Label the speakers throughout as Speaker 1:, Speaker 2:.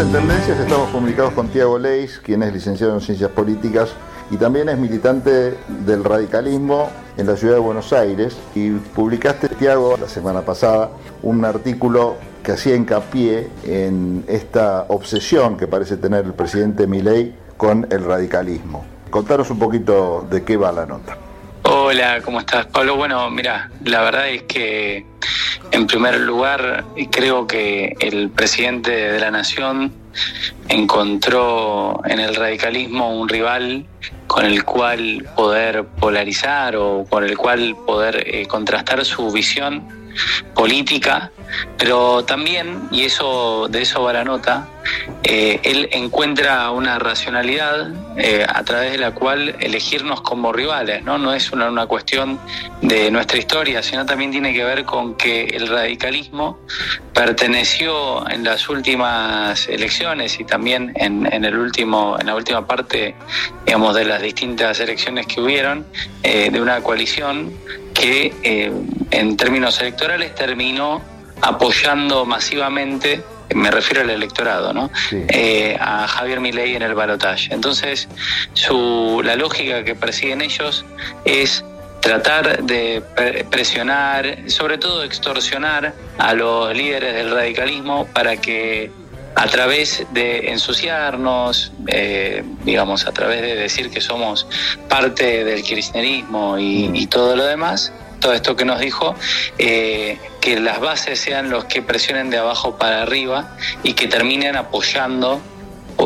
Speaker 1: en Tendencias estamos comunicados con Tiago Leis, quien es licenciado en Ciencias Políticas y también es militante del radicalismo en la ciudad de Buenos Aires. Y publicaste, Tiago, la semana pasada, un artículo que hacía hincapié en esta obsesión que parece tener el presidente Milei con el radicalismo. Contanos un poquito de qué va la nota.
Speaker 2: Hola, ¿cómo estás, Pablo? Bueno, mira, la verdad es que en primer lugar creo que el presidente de la nación encontró en el radicalismo un rival con el cual poder polarizar o con el cual poder eh, contrastar su visión política, pero también, y eso de eso va la nota, eh, él encuentra una racionalidad eh, a través de la cual elegirnos como rivales, ¿no? No es una, una, cuestión de nuestra historia, sino también tiene que ver con que el radicalismo perteneció en las últimas elecciones y también en, en el último, en la última parte, digamos, de las distintas elecciones que hubieron, eh, de una coalición que en términos electorales terminó apoyando masivamente me refiero al electorado, ¿no? Eh, a Javier Milei en el balotaje. Entonces, su, la lógica que persiguen ellos es tratar de presionar, sobre todo extorsionar a los líderes del radicalismo para que a través de ensuciarnos, eh, digamos, a través de decir que somos parte del kirchnerismo y, y todo lo demás, todo esto que nos dijo, eh, que las bases sean los que presionen de abajo para arriba y que terminen apoyando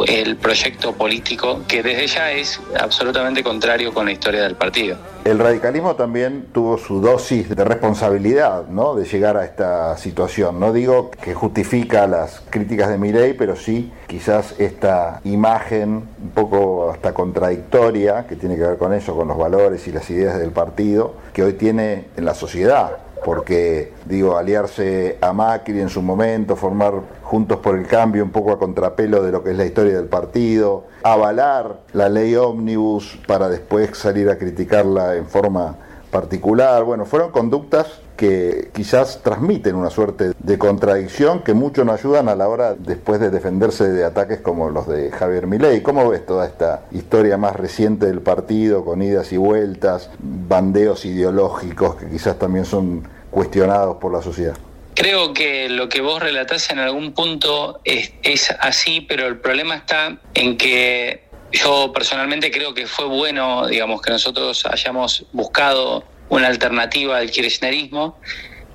Speaker 2: el proyecto político que desde ya es absolutamente contrario con la historia del partido.
Speaker 1: El radicalismo también tuvo su dosis de responsabilidad, ¿no? De llegar a esta situación. No digo que justifica las críticas de Mirey, pero sí quizás esta imagen un poco hasta contradictoria que tiene que ver con eso, con los valores y las ideas del partido que hoy tiene en la sociedad porque digo, aliarse a Macri en su momento, formar Juntos por el Cambio un poco a contrapelo de lo que es la historia del partido, avalar la ley ómnibus para después salir a criticarla en forma particular, bueno, fueron conductas que quizás transmiten una suerte de contradicción que mucho no ayudan a la hora después de defenderse de ataques como los de Javier Milei. ¿Cómo ves toda esta historia más reciente del partido con idas y vueltas, bandeos ideológicos que quizás también son cuestionados por la sociedad?
Speaker 2: Creo que lo que vos relatás en algún punto es, es así, pero el problema está en que yo personalmente creo que fue bueno, digamos, que nosotros hayamos buscado una alternativa al kirchnerismo.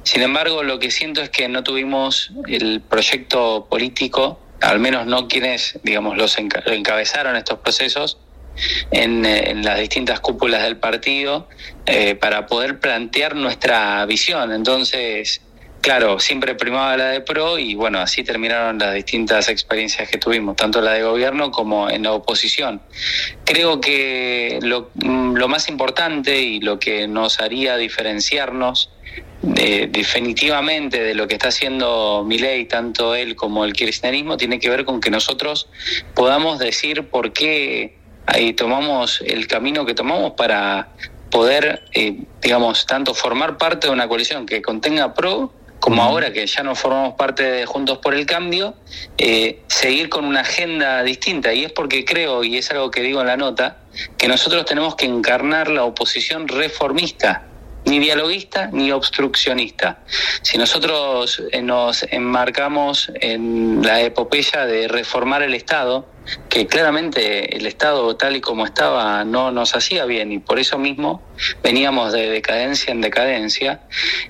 Speaker 2: Sin embargo, lo que siento es que no tuvimos el proyecto político, al menos no quienes, digamos, los encabezaron estos procesos en, eh, en las distintas cúpulas del partido eh, para poder plantear nuestra visión. Entonces, claro, siempre primaba la de pro y bueno, así terminaron las distintas experiencias que tuvimos, tanto la de gobierno como en la oposición. Creo que lo, mm, lo más importante y lo que nos haría diferenciarnos de, definitivamente de lo que está haciendo Milei, tanto él como el kirchnerismo, tiene que ver con que nosotros podamos decir por qué ahí tomamos el camino que tomamos para poder, eh, digamos, tanto formar parte de una coalición que contenga pro como ahora que ya no formamos parte de Juntos por el Cambio, eh, seguir con una agenda distinta. Y es porque creo, y es algo que digo en la nota, que nosotros tenemos que encarnar la oposición reformista, ni dialoguista ni obstruccionista. Si nosotros eh, nos enmarcamos en la epopeya de reformar el Estado, que claramente el Estado tal y como estaba no nos hacía bien y por eso mismo veníamos de decadencia en decadencia,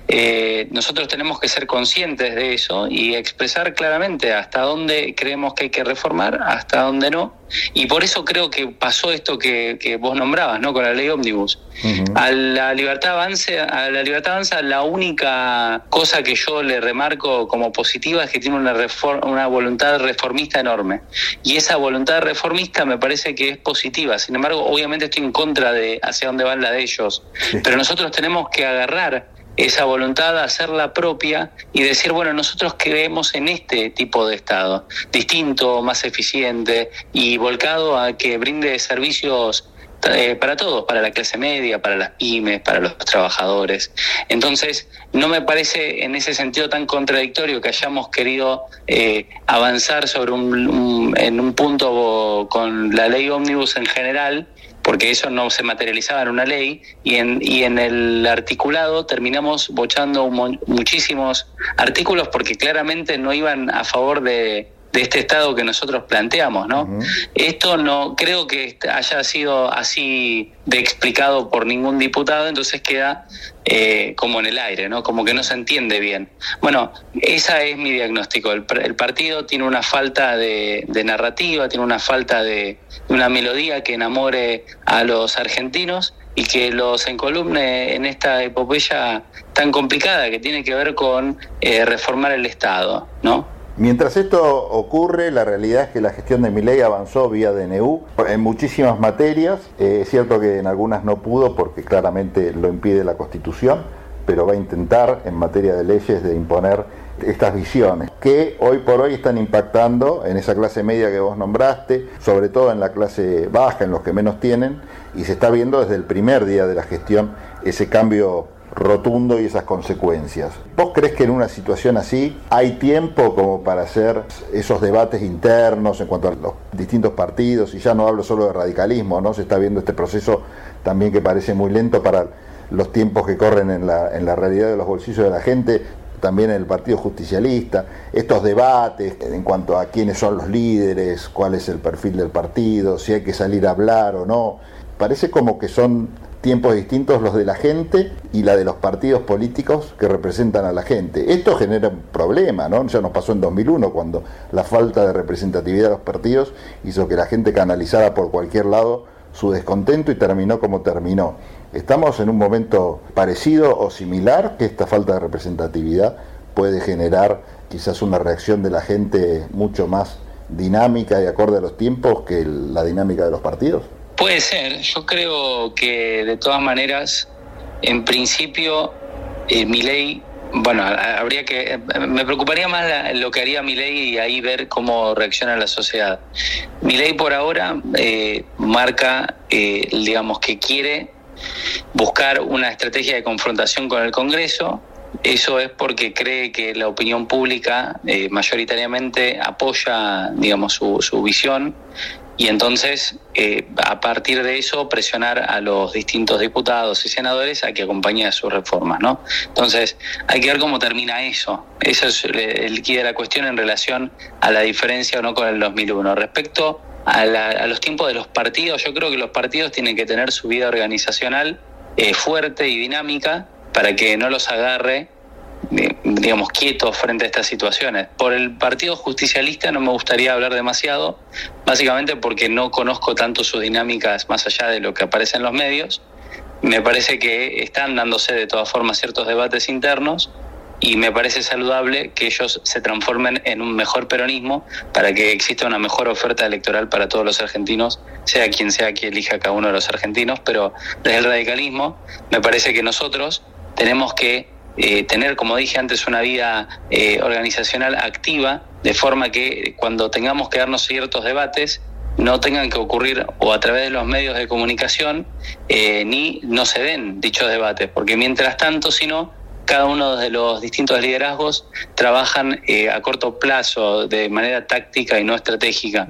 Speaker 2: eh, nosotros tenemos que ser conscientes de eso y expresar claramente hasta dónde creemos que hay que reformar, hasta dónde no. Y por eso creo que pasó esto que, que vos nombrabas, ¿no? Con la ley ómnibus. A la libertad avance, a la libertad avanza, la única cosa que yo le remarco como positiva es que tiene una una voluntad reformista enorme. Y esa voluntad reformista me parece que es positiva. Sin embargo, obviamente estoy en contra de hacia dónde van la de ellos. Pero nosotros tenemos que agarrar esa voluntad, hacerla propia y decir, bueno, nosotros creemos en este tipo de Estado, distinto, más eficiente y volcado a que brinde servicios eh, para todos, para la clase media, para las pymes, para los trabajadores. Entonces, no me parece en ese sentido tan contradictorio que hayamos querido eh, avanzar sobre un, en un punto con la ley ómnibus en general, porque eso no se materializaba en una ley, y en, y en el articulado terminamos bochando muchísimos artículos porque claramente no iban a favor de, de este Estado que nosotros planteamos, ¿no? Esto no creo que haya sido así de explicado por ningún diputado, entonces queda eh, como en el aire, ¿no? Como que no se entiende bien. Bueno, esa es mi diagnóstico. El, partido tiene una falta de, narrativa, tiene una falta de, una melodía que enamore a los argentinos y que los encolumne en esta epopeya tan complicada que tiene que ver con eh, reformar el Estado, ¿no?
Speaker 1: Mientras esto ocurre, la realidad es que la gestión de Miley avanzó vía DNU en muchísimas materias. Eh, es cierto que en algunas no pudo porque claramente lo impide la Constitución, pero va a intentar en materia de leyes de imponer estas visiones que hoy por hoy están impactando en esa clase media que vos nombraste, sobre todo en la clase baja, en los que menos tienen, y se está viendo desde el primer día de la gestión ese cambio rotundo y esas consecuencias. ¿Vos crees que en una situación así hay tiempo como para hacer esos debates internos en cuanto a los distintos partidos? Y ya no hablo solo de radicalismo, ¿no? Se está viendo este proceso también que parece muy lento para los tiempos que corren en la, en la realidad de los bolsillos de la gente, también en el Partido Justicialista, estos debates en cuanto a quiénes son los líderes, cuál es el perfil del partido, si hay que salir a hablar o no. Parece como que son tiempos distintos los de la gente y la de los partidos políticos que representan a la gente. Esto genera un problema, ¿no? Ya nos pasó en 2001 cuando la falta de representatividad de los partidos hizo que la gente canalizara por cualquier lado su descontento y terminó como terminó. Estamos en un momento parecido o similar que esta falta de representatividad puede generar quizás una reacción de la gente mucho más dinámica y acorde a los tiempos que la dinámica de los partidos.
Speaker 2: Puede ser, yo creo que de todas maneras, en principio, eh, mi ley, bueno, habría que, me preocuparía más lo que haría mi ley y ahí ver cómo reacciona la sociedad. Mi ley por ahora eh, marca, eh, digamos, que quiere buscar una estrategia de confrontación con el Congreso, eso es porque cree que la opinión pública eh, mayoritariamente apoya, digamos, su, su visión y entonces eh, a partir de eso presionar a los distintos diputados y senadores a que acompañen sus reformas, ¿no? Entonces hay que ver cómo termina eso. Eso es el quid la cuestión en relación a la diferencia o no con el 2001. Respecto a, los tiempos de los partidos, yo creo que los partidos tienen que tener su vida organizacional eh, fuerte y dinámica para que no los agarre digamos, quietos frente a estas situaciones. Por el Partido Justicialista no me gustaría hablar demasiado, básicamente porque no conozco tanto sus dinámicas más allá de lo que aparece en los medios. Me parece que están dándose de todas formas ciertos debates internos y me parece saludable que ellos se transformen en un mejor peronismo para que exista una mejor oferta electoral para todos los argentinos, sea quien sea que elija cada uno de los argentinos, pero desde el radicalismo me parece que nosotros tenemos que eh, tener, como dije antes, una vida eh, organizacional activa, de forma que cuando tengamos que darnos ciertos debates, no tengan que ocurrir o a través de los medios de comunicación, eh, ni no se den dichos debates, porque mientras tanto, si no, cada uno de los distintos liderazgos trabajan eh, a corto plazo, de manera táctica y no estratégica.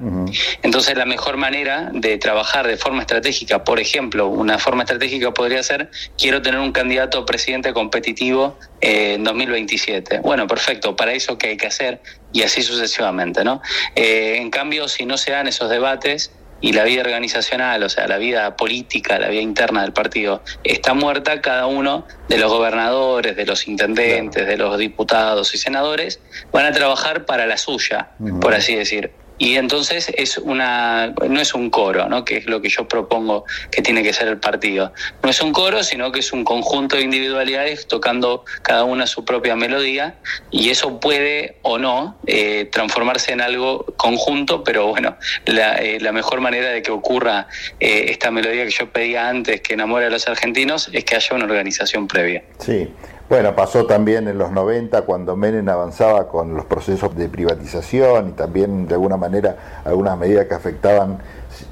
Speaker 2: Entonces, la mejor manera de trabajar de forma estratégica, por ejemplo, una forma estratégica podría ser, quiero tener un candidato presidente competitivo eh, en 2027. Bueno, perfecto, para eso qué hay que hacer y así sucesivamente, ¿no? Eh, en cambio, si no se dan esos debates, y la vida organizacional, o sea, la vida política, la vida interna del partido, está muerta, cada uno de los gobernadores, de los intendentes, de los diputados y senadores van a trabajar para la suya, por así decir. Y entonces es una, no es un coro, ¿no? que es lo que yo propongo que tiene que ser el partido. No es un coro, sino que es un conjunto de individualidades tocando cada una su propia melodía y eso puede o no eh, transformarse en algo conjunto, pero bueno, la, eh, la mejor manera de que ocurra eh, esta melodía que yo pedía antes, que enamore a los argentinos, es que haya una organización previa.
Speaker 1: Sí. Bueno, pasó también en los 90 cuando Menem avanzaba con los procesos de privatización y también de alguna manera algunas medidas que afectaban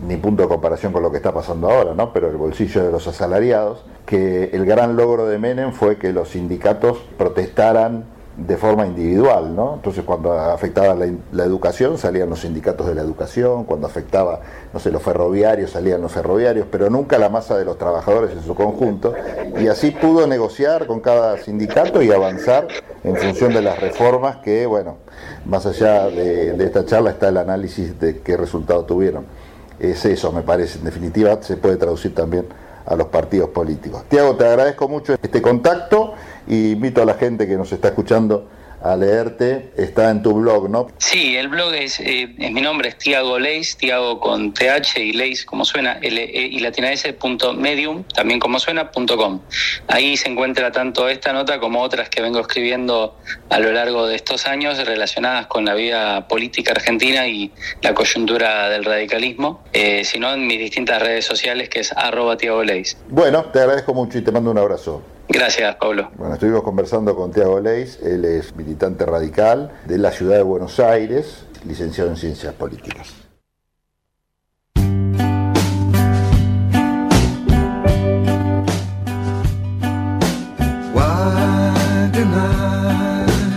Speaker 1: ni punto de comparación con lo que está pasando ahora, ¿no? Pero el bolsillo de los asalariados, que el gran logro de Menem fue que los sindicatos protestaran de forma individual, ¿no? Entonces cuando afectaba la, educación salían los sindicatos de la educación, cuando afectaba, no sé, los ferroviarios salían los ferroviarios, pero nunca la masa de los trabajadores en su conjunto, y así pudo negociar con cada sindicato y avanzar en función de las reformas que, bueno, más allá de, de esta charla está el análisis de qué resultado tuvieron. Es eso, me parece, en definitiva se puede traducir también a los partidos políticos. Tiago, te agradezco mucho este contacto y invito a la gente que nos está escuchando a leerte, está en tu blog, ¿no?
Speaker 2: Sí, el blog es, eh, mi nombre es Tiago Leis, Tiago con TH y Leis como suena, L -E y latina S punto medium, también como suena, punto com. Ahí se encuentra tanto esta nota como otras que vengo escribiendo a lo largo de estos años relacionadas con la vida política argentina y la coyuntura del radicalismo, eh, sino en mis distintas redes sociales que es arroba Tiago Leis.
Speaker 1: Bueno, te agradezco mucho y te mando un abrazo.
Speaker 2: Gracias, Pablo.
Speaker 1: Bueno, estuvimos conversando con Tiago Leis, él es militante radical de la ciudad de Buenos Aires, licenciado en Ciencias Políticas.